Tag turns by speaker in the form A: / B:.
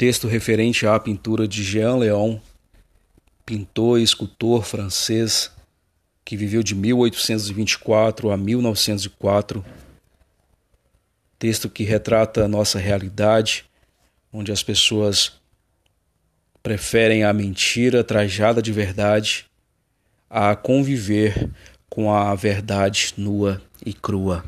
A: Texto referente à pintura de Jean Leon, pintor e escultor francês que viveu de 1824 a 1904. Texto que retrata a nossa realidade, onde as pessoas preferem a mentira trajada de verdade a conviver com a verdade nua e crua.